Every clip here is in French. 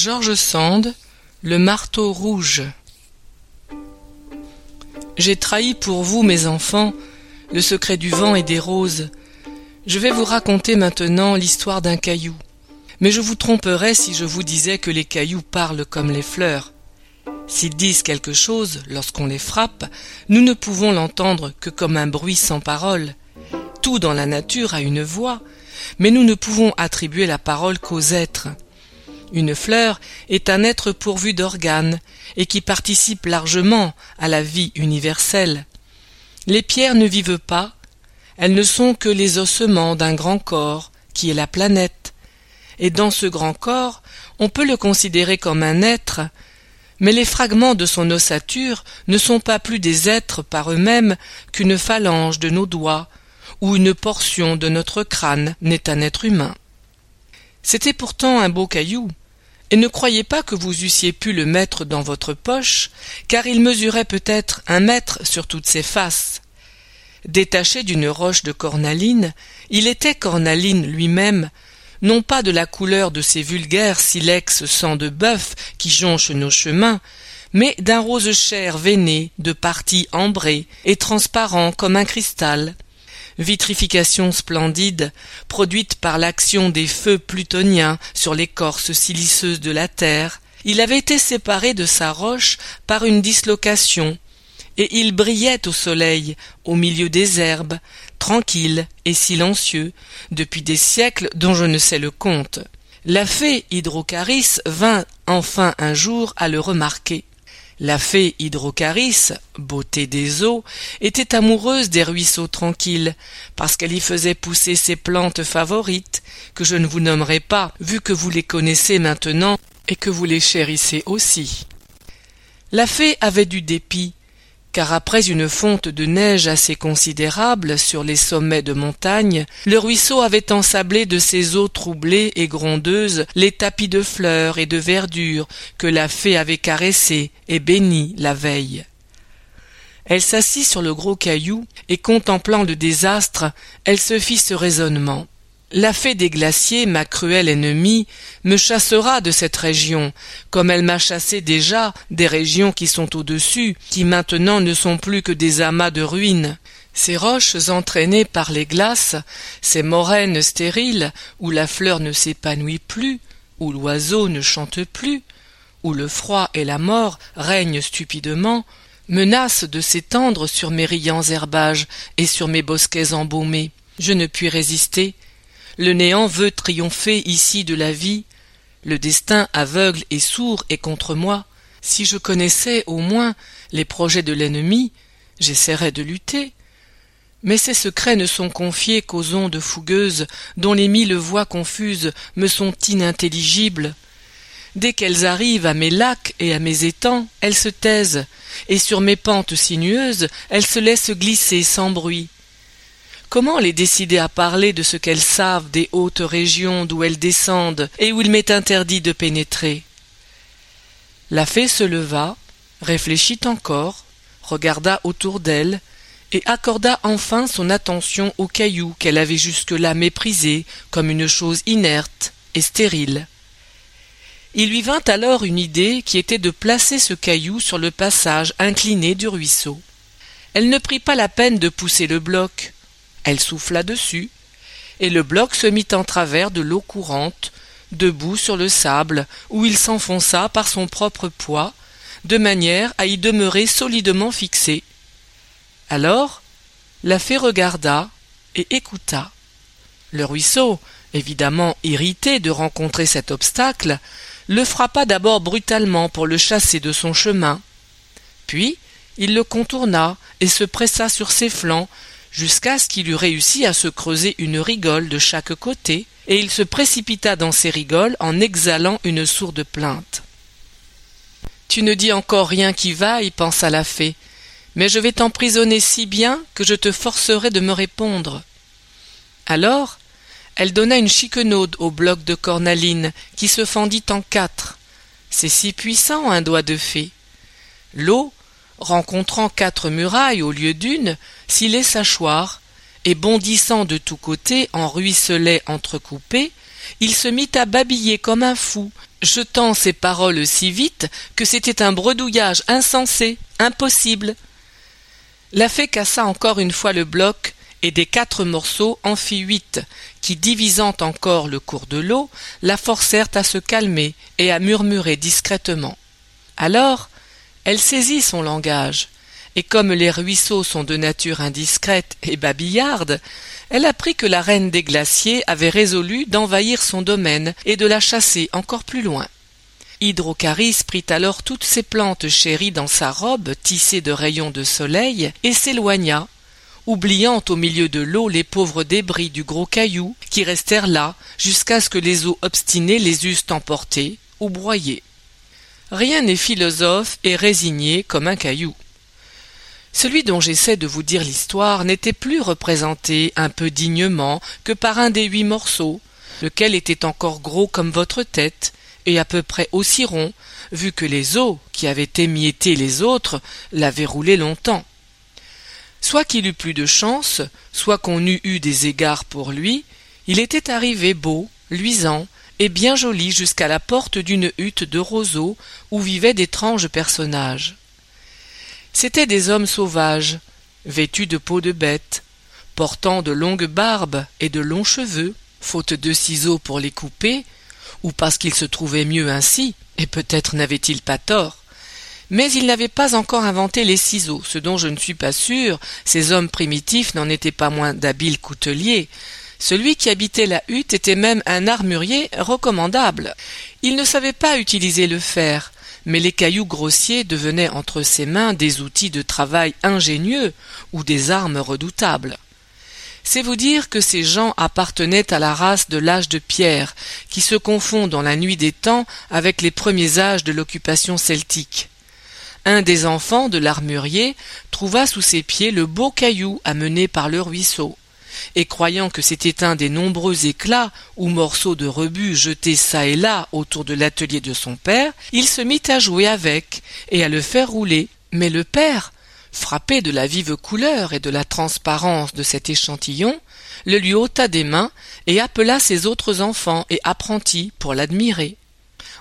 George Sand, Le marteau rouge. J'ai trahi pour vous, mes enfants, le secret du vent et des roses. Je vais vous raconter maintenant l'histoire d'un caillou. Mais je vous tromperais si je vous disais que les cailloux parlent comme les fleurs. S'ils disent quelque chose lorsqu'on les frappe, nous ne pouvons l'entendre que comme un bruit sans parole. Tout dans la nature a une voix, mais nous ne pouvons attribuer la parole qu'aux êtres. Une fleur est un être pourvu d'organes et qui participe largement à la vie universelle. Les pierres ne vivent pas, elles ne sont que les ossements d'un grand corps qui est la planète. Et dans ce grand corps, on peut le considérer comme un être, mais les fragments de son ossature ne sont pas plus des êtres par eux-mêmes qu'une phalange de nos doigts ou une portion de notre crâne n'est un être humain. C'était pourtant un beau caillou, et ne croyez pas que vous eussiez pu le mettre dans votre poche, car il mesurait peut-être un mètre sur toutes ses faces. Détaché d'une roche de cornaline, il était cornaline lui-même, non pas de la couleur de ces vulgaires silex sang de bœuf qui jonchent nos chemins, mais d'un rose chair veiné de parties ambrées et transparent comme un cristal, vitrification splendide, produite par l'action des feux plutoniens sur l'écorce silicieuse de la terre, il avait été séparé de sa roche par une dislocation, et il brillait au soleil, au milieu des herbes, tranquille et silencieux, depuis des siècles dont je ne sais le compte. La fée Hydrocaris vint enfin un jour à le remarquer. La fée Hydrocaris, beauté des eaux, était amoureuse des ruisseaux tranquilles, parce qu'elle y faisait pousser ses plantes favorites, que je ne vous nommerai pas, vu que vous les connaissez maintenant et que vous les chérissez aussi. La fée avait du dépit, car après une fonte de neige assez considérable sur les sommets de montagne, le ruisseau avait ensablé de ses eaux troublées et grondeuses les tapis de fleurs et de verdure que la fée avait caressés et bénis la veille. Elle s'assit sur le gros caillou, et contemplant le désastre, elle se fit ce raisonnement. La fée des glaciers, ma cruelle ennemie, me chassera de cette région, comme elle m'a chassé déjà des régions qui sont au-dessus, qui maintenant ne sont plus que des amas de ruines. Ces roches entraînées par les glaces, ces moraines stériles, où la fleur ne s'épanouit plus, où l'oiseau ne chante plus, où le froid et la mort règnent stupidement, menacent de s'étendre sur mes riants herbages et sur mes bosquets embaumés. Je ne puis résister, le néant veut triompher ici de la vie. Le destin aveugle et sourd est contre moi. Si je connaissais au moins les projets de l'ennemi, j'essaierais de lutter. Mais ces secrets ne sont confiés qu'aux ondes fougueuses dont les mille voix confuses me sont inintelligibles. Dès qu'elles arrivent à mes lacs et à mes étangs, elles se taisent, et sur mes pentes sinueuses, elles se laissent glisser sans bruit. Comment les décider à parler de ce qu'elles savent des hautes régions d'où elles descendent et où il m'est interdit de pénétrer? La fée se leva, réfléchit encore, regarda autour d'elle, et accorda enfin son attention au caillou qu'elle avait jusque-là méprisé comme une chose inerte et stérile. Il lui vint alors une idée qui était de placer ce caillou sur le passage incliné du ruisseau. Elle ne prit pas la peine de pousser le bloc, elle souffla dessus, et le bloc se mit en travers de l'eau courante, debout sur le sable, où il s'enfonça par son propre poids, de manière à y demeurer solidement fixé. Alors, la fée regarda et écouta. Le ruisseau, évidemment irrité de rencontrer cet obstacle, le frappa d'abord brutalement pour le chasser de son chemin. Puis il le contourna et se pressa sur ses flancs jusqu'à ce qu'il eût réussi à se creuser une rigole de chaque côté, et il se précipita dans ces rigoles en exhalant une sourde plainte. Tu ne dis encore rien qui vaille, pensa la fée, mais je vais t'emprisonner si bien que je te forcerai de me répondre. Alors, elle donna une chiquenaude au bloc de cornaline qui se fendit en quatre. C'est si puissant un doigt de fée. L'eau, rencontrant quatre murailles au lieu d'une, s'y laissa choir, et bondissant de tous côtés en ruisselets entrecoupés, il se mit à babiller comme un fou, jetant ses paroles si vite que c'était un bredouillage insensé, impossible. La fée cassa encore une fois le bloc, et des quatre morceaux en fit huit, qui, divisant encore le cours de l'eau, la forcèrent à se calmer et à murmurer discrètement. Alors, elle saisit son langage, et comme les ruisseaux sont de nature indiscrète et babillarde, elle apprit que la reine des glaciers avait résolu d'envahir son domaine et de la chasser encore plus loin. Hydrocaris prit alors toutes ses plantes chéries dans sa robe tissée de rayons de soleil et s'éloigna, oubliant au milieu de l'eau les pauvres débris du gros caillou qui restèrent là jusqu'à ce que les eaux obstinées les eussent emportés ou broyés. Rien n'est philosophe et résigné comme un caillou. Celui dont j'essaie de vous dire l'histoire n'était plus représenté un peu dignement que par un des huit morceaux, lequel était encore gros comme votre tête, et à peu près aussi rond, vu que les os, qui avaient émietté les autres, l'avaient roulé longtemps. Soit qu'il eût plus de chance, soit qu'on eût eu des égards pour lui, il était arrivé beau, luisant, et bien joli jusqu'à la porte d'une hutte de roseaux où vivaient d'étranges personnages. C'étaient des hommes sauvages, vêtus de peau de bête, portant de longues barbes et de longs cheveux, faute de ciseaux pour les couper, ou parce qu'ils se trouvaient mieux ainsi, et peut-être n'avaient-ils pas tort. Mais ils n'avaient pas encore inventé les ciseaux, ce dont je ne suis pas sûr, ces hommes primitifs n'en étaient pas moins d'habiles couteliers. Celui qui habitait la hutte était même un armurier recommandable. Il ne savait pas utiliser le fer, mais les cailloux grossiers devenaient entre ses mains des outils de travail ingénieux ou des armes redoutables. C'est vous dire que ces gens appartenaient à la race de l'âge de pierre, qui se confond dans la nuit des temps avec les premiers âges de l'occupation celtique. Un des enfants de l'armurier trouva sous ses pieds le beau caillou amené par le ruisseau et croyant que c'était un des nombreux éclats ou morceaux de rebut jetés çà et là autour de l'atelier de son père, il se mit à jouer avec et à le faire rouler. Mais le père, frappé de la vive couleur et de la transparence de cet échantillon, le lui ôta des mains et appela ses autres enfants et apprentis pour l'admirer.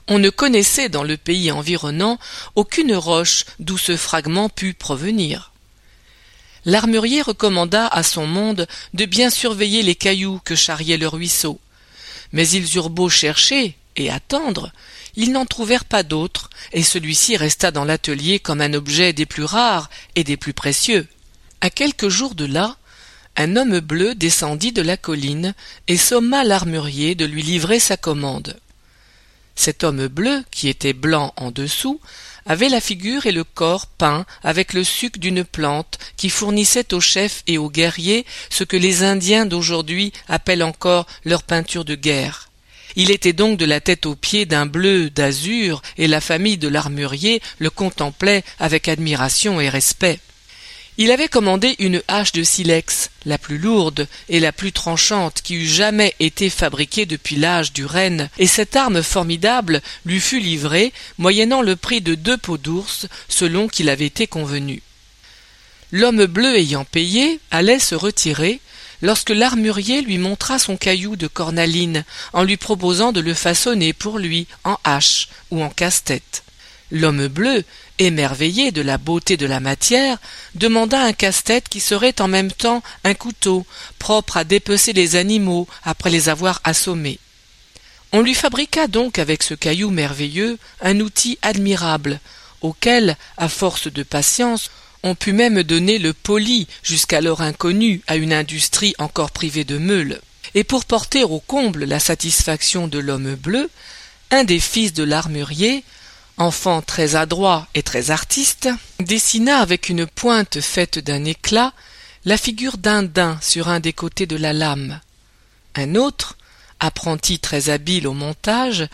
On ne connaissait dans le pays environnant aucune roche d'où ce fragment pût provenir. L'armurier recommanda à son monde de bien surveiller les cailloux que charriait le ruisseau. Mais ils eurent beau chercher et attendre, ils n'en trouvèrent pas d'autres, et celui-ci resta dans l'atelier comme un objet des plus rares et des plus précieux. À quelques jours de là, un homme bleu descendit de la colline et somma l'armurier de lui livrer sa commande. Cet homme bleu, qui était blanc en dessous, avait la figure et le corps peints avec le suc d'une plante qui fournissait aux chefs et aux guerriers ce que les Indiens d'aujourd'hui appellent encore leur peinture de guerre. Il était donc de la tête aux pieds d'un bleu d'azur, et la famille de l'armurier le contemplait avec admiration et respect. Il avait commandé une hache de silex, la plus lourde et la plus tranchante qui eût jamais été fabriquée depuis l'âge du renne, et cette arme formidable lui fut livrée, moyennant le prix de deux peaux d'ours, selon qu'il avait été convenu. L'homme bleu ayant payé, allait se retirer, lorsque l'armurier lui montra son caillou de cornaline en lui proposant de le façonner pour lui en hache ou en casse-tête. L'homme bleu, émerveillé de la beauté de la matière, demanda un casse-tête qui serait en même temps un couteau, propre à dépecer les animaux après les avoir assommés. On lui fabriqua donc avec ce caillou merveilleux un outil admirable, auquel, à force de patience, on put même donner le poli, jusqu'alors inconnu, à une industrie encore privée de meules. Et pour porter au comble la satisfaction de l'homme bleu, un des fils de l'armurier, enfant très adroit et très artiste, dessina avec une pointe faite d'un éclat la figure d'un daim sur un des côtés de la lame. Un autre, apprenti très habile au montage,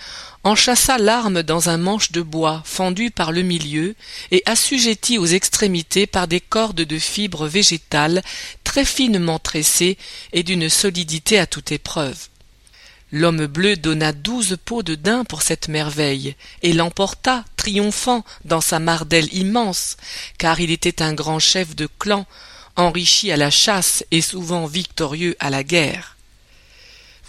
enchâssa l'arme dans un manche de bois fendu par le milieu et assujetti aux extrémités par des cordes de fibres végétales très finement tressées et d'une solidité à toute épreuve. L'homme bleu donna douze pots de daim pour cette merveille, et l'emporta, triomphant, dans sa mardelle immense, car il était un grand chef de clan, enrichi à la chasse et souvent victorieux à la guerre.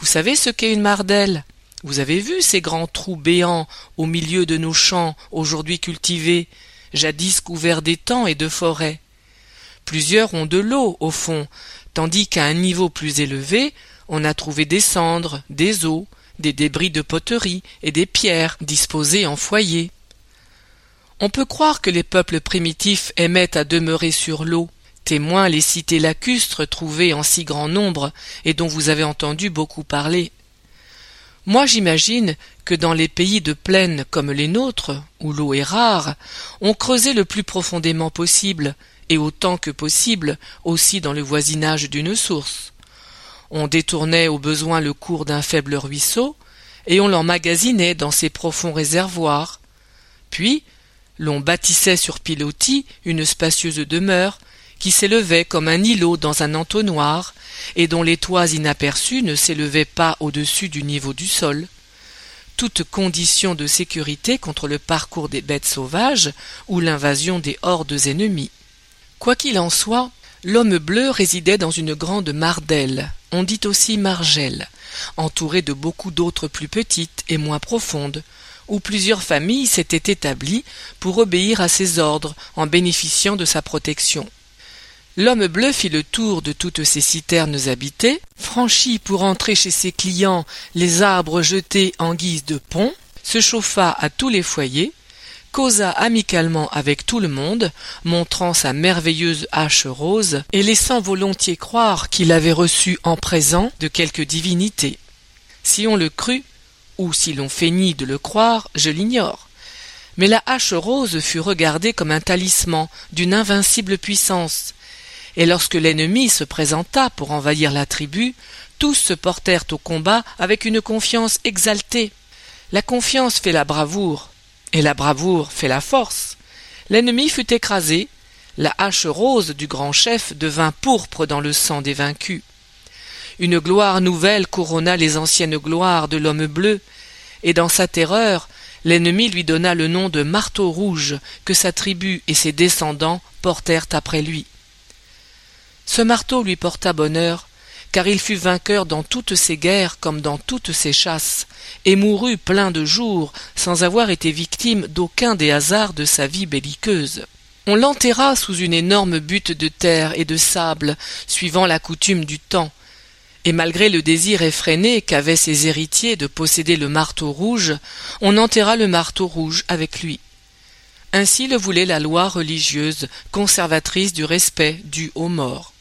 Vous savez ce qu'est une mardelle? Vous avez vu ces grands trous béants au milieu de nos champs aujourd'hui cultivés, jadis couverts d'étangs et de forêts? Plusieurs ont de l'eau au fond, tandis qu'à un niveau plus élevé, on a trouvé des cendres, des os, des débris de poterie et des pierres disposées en foyers. On peut croire que les peuples primitifs aimaient à demeurer sur l'eau, témoin les cités lacustres trouvées en si grand nombre et dont vous avez entendu beaucoup parler. Moi j'imagine que dans les pays de plaine comme les nôtres, où l'eau est rare, on creusait le plus profondément possible, et autant que possible aussi dans le voisinage d'une source. On détournait au besoin le cours d'un faible ruisseau, et on l'emmagasinait dans ses profonds réservoirs. Puis, l'on bâtissait sur pilotis une spacieuse demeure qui s'élevait comme un îlot dans un entonnoir, et dont les toits inaperçus ne s'élevaient pas au-dessus du niveau du sol. Toute condition de sécurité contre le parcours des bêtes sauvages ou l'invasion des hordes ennemies. Quoi qu'il en soit, l'homme bleu résidait dans une grande mardelle, on dit aussi margelle, entourée de beaucoup d'autres plus petites et moins profondes, où plusieurs familles s'étaient établies pour obéir à ses ordres en bénéficiant de sa protection. L'homme bleu fit le tour de toutes ces citernes habitées, franchit pour entrer chez ses clients les arbres jetés en guise de pont, se chauffa à tous les foyers, causa amicalement avec tout le monde, montrant sa merveilleuse hache rose et laissant volontiers croire qu'il avait reçu en présent de quelque divinité. Si on le crut, ou si l'on feignit de le croire, je l'ignore. Mais la hache rose fut regardée comme un talisman d'une invincible puissance, et lorsque l'ennemi se présenta pour envahir la tribu, tous se portèrent au combat avec une confiance exaltée. La confiance fait la bravoure, et la bravoure fait la force. L'ennemi fut écrasé, la hache rose du grand chef devint pourpre dans le sang des vaincus. Une gloire nouvelle couronna les anciennes gloires de l'homme bleu, et dans sa terreur, l'ennemi lui donna le nom de marteau rouge que sa tribu et ses descendants portèrent après lui. Ce marteau lui porta bonheur, car il fut vainqueur dans toutes ses guerres comme dans toutes ses chasses, et mourut plein de jours sans avoir été victime d'aucun des hasards de sa vie belliqueuse. On l'enterra sous une énorme butte de terre et de sable, suivant la coutume du temps, et malgré le désir effréné qu'avaient ses héritiers de posséder le marteau rouge, on enterra le marteau rouge avec lui. Ainsi le voulait la loi religieuse, conservatrice du respect dû aux morts.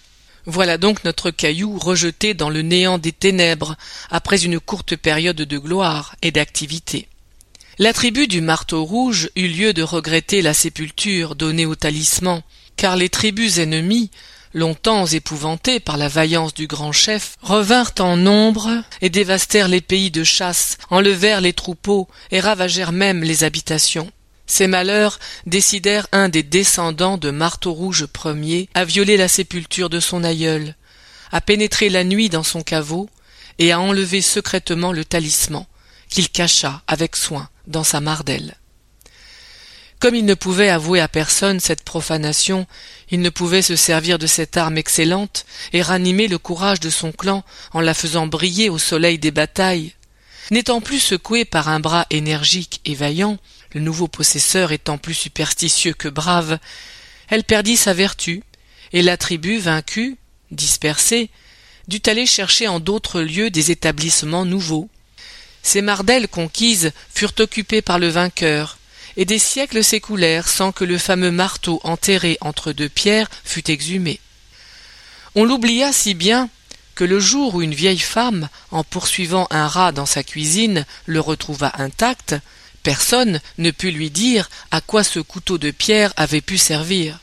Voilà donc notre caillou rejeté dans le néant des ténèbres après une courte période de gloire et d'activité. La tribu du marteau rouge eut lieu de regretter la sépulture donnée au talisman, car les tribus ennemies, longtemps épouvantées par la vaillance du grand chef, revinrent en nombre et dévastèrent les pays de chasse, enlevèrent les troupeaux et ravagèrent même les habitations. Ces malheurs décidèrent un des descendants de Marteau Rouge Ier à violer la sépulture de son aïeul, à pénétrer la nuit dans son caveau et à enlever secrètement le talisman, qu'il cacha avec soin dans sa mardelle. Comme il ne pouvait avouer à personne cette profanation, il ne pouvait se servir de cette arme excellente et ranimer le courage de son clan en la faisant briller au soleil des batailles. N'étant plus secoué par un bras énergique et vaillant, le nouveau possesseur étant plus superstitieux que brave, elle perdit sa vertu, et la tribu vaincue, dispersée, dut aller chercher en d'autres lieux des établissements nouveaux. Ces mardelles conquises furent occupées par le vainqueur, et des siècles s'écoulèrent sans que le fameux marteau enterré entre deux pierres fût exhumé. On l'oublia si bien que le jour où une vieille femme, en poursuivant un rat dans sa cuisine, le retrouva intact, Personne ne put lui dire à quoi ce couteau de pierre avait pu servir.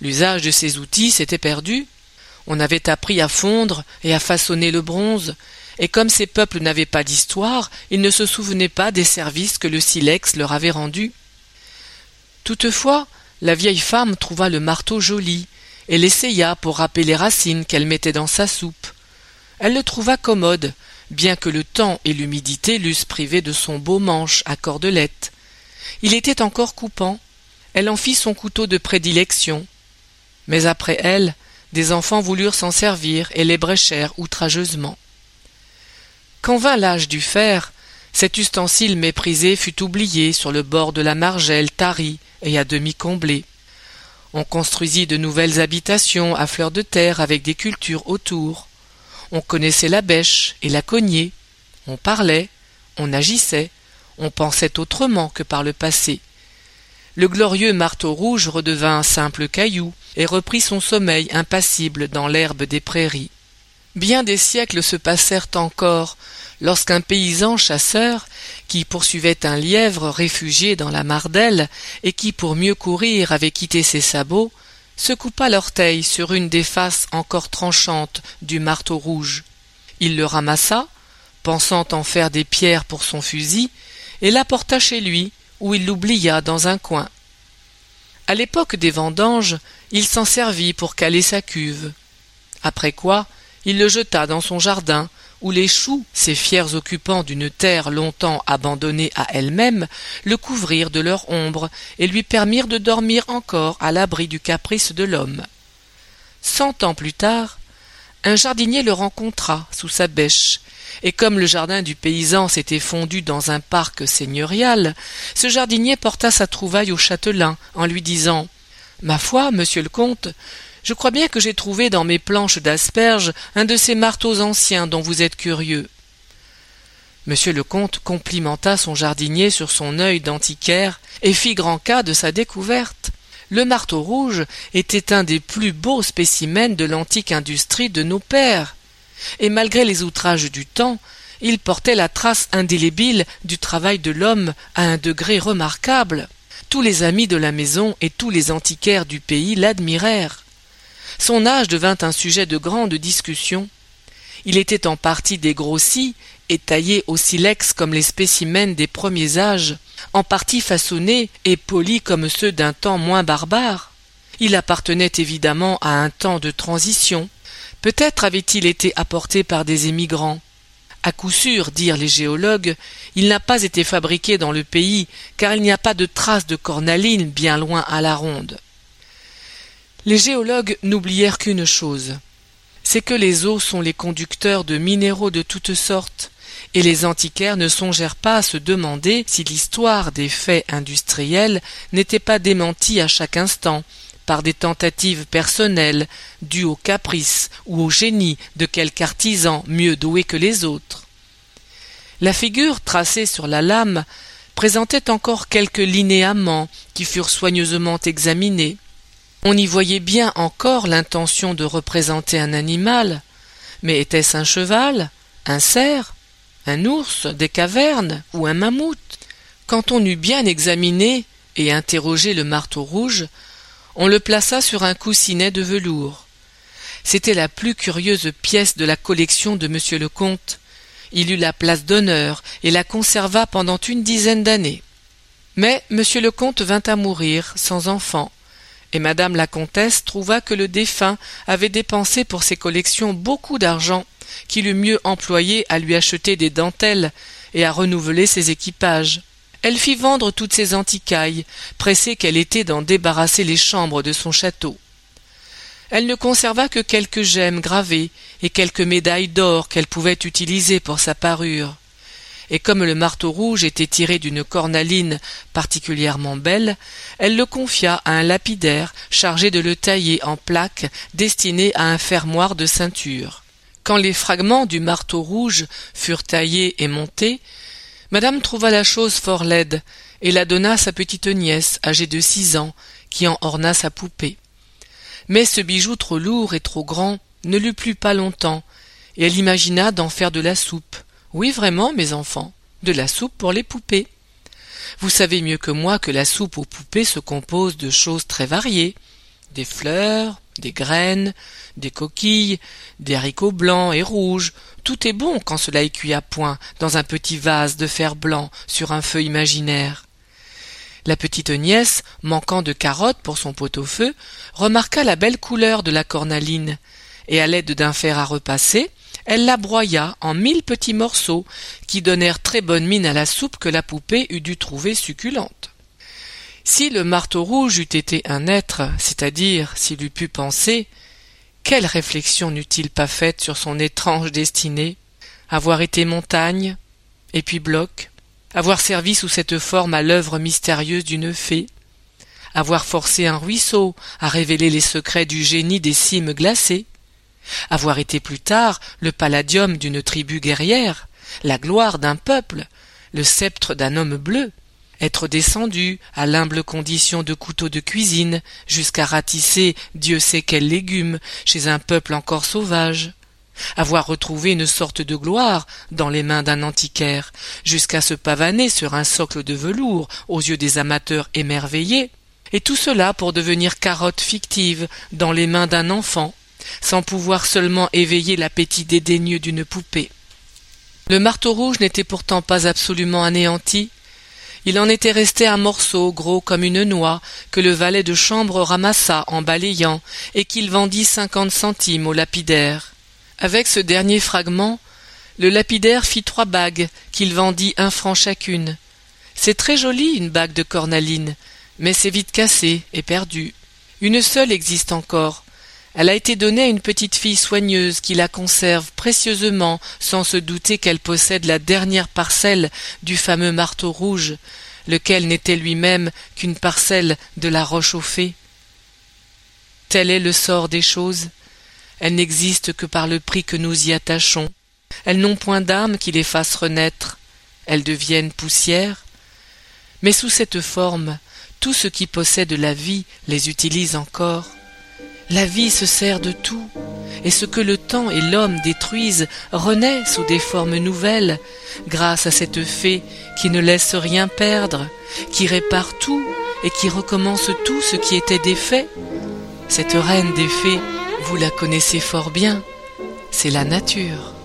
L'usage de ces outils s'était perdu. On avait appris à fondre et à façonner le bronze, et comme ces peuples n'avaient pas d'histoire, ils ne se souvenaient pas des services que le silex leur avait rendus. Toutefois, la vieille femme trouva le marteau joli, et l'essaya pour râper les racines qu'elle mettait dans sa soupe. Elle le trouva commode, bien que le temps et l'humidité l'eussent privé de son beau manche à cordelette. Il était encore coupant. Elle en fit son couteau de prédilection. Mais après elle, des enfants voulurent s'en servir et les bréchèrent outrageusement. Quand vint l'âge du fer, Cet ustensile méprisé fut oublié sur le bord de la margelle tarie et à demi comblée. On construisit de nouvelles habitations à fleur de terre avec des cultures autour. On connaissait la bêche et la cognée. On parlait, on agissait, on pensait autrement que par le passé. Le glorieux marteau rouge redevint un simple caillou et reprit son sommeil impassible dans l'herbe des prairies. Bien des siècles se passèrent encore lorsqu'un paysan chasseur, qui poursuivait un lièvre réfugié dans la Mardelle et qui pour mieux courir avait quitté ses sabots, se coupa l'orteil sur une des faces encore tranchantes du marteau rouge. Il le ramassa, pensant en faire des pierres pour son fusil, et l'apporta chez lui, où il l'oublia dans un coin. À l'époque des vendanges, il s'en servit pour caler sa cuve. Après quoi, il le jeta dans son jardin, où les choux, ces fiers occupants d'une terre longtemps abandonnée à elle-même, le couvrirent de leur ombre et lui permirent de dormir encore à l'abri du caprice de l'homme. Cent ans plus tard, un jardinier le rencontra sous sa bêche, et comme le jardin du paysan s'était fondu dans un parc seigneurial, ce jardinier porta sa trouvaille au châtelain en lui disant Ma foi, monsieur le comte, je crois bien que j'ai trouvé dans mes planches d'asperges un de ces marteaux anciens dont vous êtes curieux. Monsieur le comte complimenta son jardinier sur son œil d'antiquaire et fit grand cas de sa découverte. Le marteau rouge était un des plus beaux spécimens de l'antique industrie de nos pères, et malgré les outrages du temps, il portait la trace indélébile du travail de l'homme à un degré remarquable. Tous les amis de la maison et tous les antiquaires du pays l'admirèrent. Son âge devint un sujet de grande discussion. Il était en partie dégrossi et taillé au silex comme les spécimens des premiers âges, en partie façonné et poli comme ceux d'un temps moins barbare. Il appartenait évidemment à un temps de transition. Peut-être avait-il été apporté par des émigrants. À coup sûr, dirent les géologues, il n'a pas été fabriqué dans le pays, car il n'y a pas de traces de cornaline bien loin à la ronde. Les géologues n'oublièrent qu'une chose, c'est que les eaux sont les conducteurs de minéraux de toutes sortes, et les antiquaires ne songèrent pas à se demander si l'histoire des faits industriels n'était pas démentie à chaque instant par des tentatives personnelles dues au caprice ou au génie de quelque artisan mieux doué que les autres. La figure tracée sur la lame présentait encore quelques linéaments qui furent soigneusement examinés, on y voyait bien encore l'intention de représenter un animal, mais était-ce un cheval, un cerf, un ours des cavernes ou un mammouth? Quand on eut bien examiné et interrogé le marteau rouge, on le plaça sur un coussinet de velours. C'était la plus curieuse pièce de la collection de monsieur le comte. Il eut la place d'honneur et la conserva pendant une dizaine d'années. Mais monsieur le comte vint à mourir sans enfant et madame la comtesse trouva que le défunt avait dépensé pour ses collections beaucoup d'argent qu'il eût mieux employé à lui acheter des dentelles et à renouveler ses équipages. Elle fit vendre toutes ses antiquailles, pressée qu'elle était d'en débarrasser les chambres de son château. Elle ne conserva que quelques gemmes gravées et quelques médailles d'or qu'elle pouvait utiliser pour sa parure et comme le marteau rouge était tiré d'une cornaline particulièrement belle, elle le confia à un lapidaire chargé de le tailler en plaques destinées à un fermoir de ceinture. Quand les fragments du marteau rouge furent taillés et montés, madame trouva la chose fort laide et la donna à sa petite nièce âgée de six ans qui en orna sa poupée. Mais ce bijou trop lourd et trop grand ne lui plut pas longtemps, et elle imagina d'en faire de la soupe. Oui, vraiment, mes enfants, de la soupe pour les poupées. Vous savez mieux que moi que la soupe aux poupées se compose de choses très variées. Des fleurs, des graines, des coquilles, des haricots blancs et rouges. Tout est bon quand cela est cuit à point dans un petit vase de fer blanc sur un feu imaginaire. La petite nièce, manquant de carottes pour son pot-au-feu, remarqua la belle couleur de la cornaline, et à l'aide d'un fer à repasser, elle la broya en mille petits morceaux qui donnèrent très bonne mine à la soupe que la poupée eût dû trouver succulente. Si le marteau rouge eût été un être, c'est-à-dire s'il eût pu penser, quelle réflexion n'eût-il pas faite sur son étrange destinée? Avoir été montagne, et puis bloc, avoir servi sous cette forme à l'œuvre mystérieuse d'une fée, avoir forcé un ruisseau à révéler les secrets du génie des cimes glacées, avoir été plus tard le palladium d'une tribu guerrière, la gloire d'un peuple, le sceptre d'un homme bleu, être descendu à l'humble condition de couteau de cuisine jusqu'à ratisser Dieu sait quels légumes chez un peuple encore sauvage, avoir retrouvé une sorte de gloire dans les mains d'un antiquaire, jusqu'à se pavaner sur un socle de velours aux yeux des amateurs émerveillés, et tout cela pour devenir carotte fictive dans les mains d'un enfant, sans pouvoir seulement éveiller l'appétit dédaigneux d'une poupée. Le marteau rouge n'était pourtant pas absolument anéanti, il en était resté un morceau gros comme une noix que le valet de chambre ramassa en balayant et qu'il vendit cinquante centimes au lapidaire. Avec ce dernier fragment, le lapidaire fit trois bagues qu'il vendit un franc chacune. C'est très joli une bague de cornaline, mais c'est vite cassé et perdu. Une seule existe encore. Elle a été donnée à une petite fille soigneuse qui la conserve précieusement sans se douter qu'elle possède la dernière parcelle du fameux marteau rouge, lequel n'était lui-même qu'une parcelle de la roche aux fées. Tel est le sort des choses. Elles n'existent que par le prix que nous y attachons. Elles n'ont point d'âme qui les fasse renaître. Elles deviennent poussière. Mais sous cette forme, tout ce qui possède la vie les utilise encore. La vie se sert de tout, et ce que le temps et l'homme détruisent renaît sous des formes nouvelles, grâce à cette fée qui ne laisse rien perdre, qui répare tout et qui recommence tout ce qui était défait. Cette reine des fées, vous la connaissez fort bien, c'est la nature.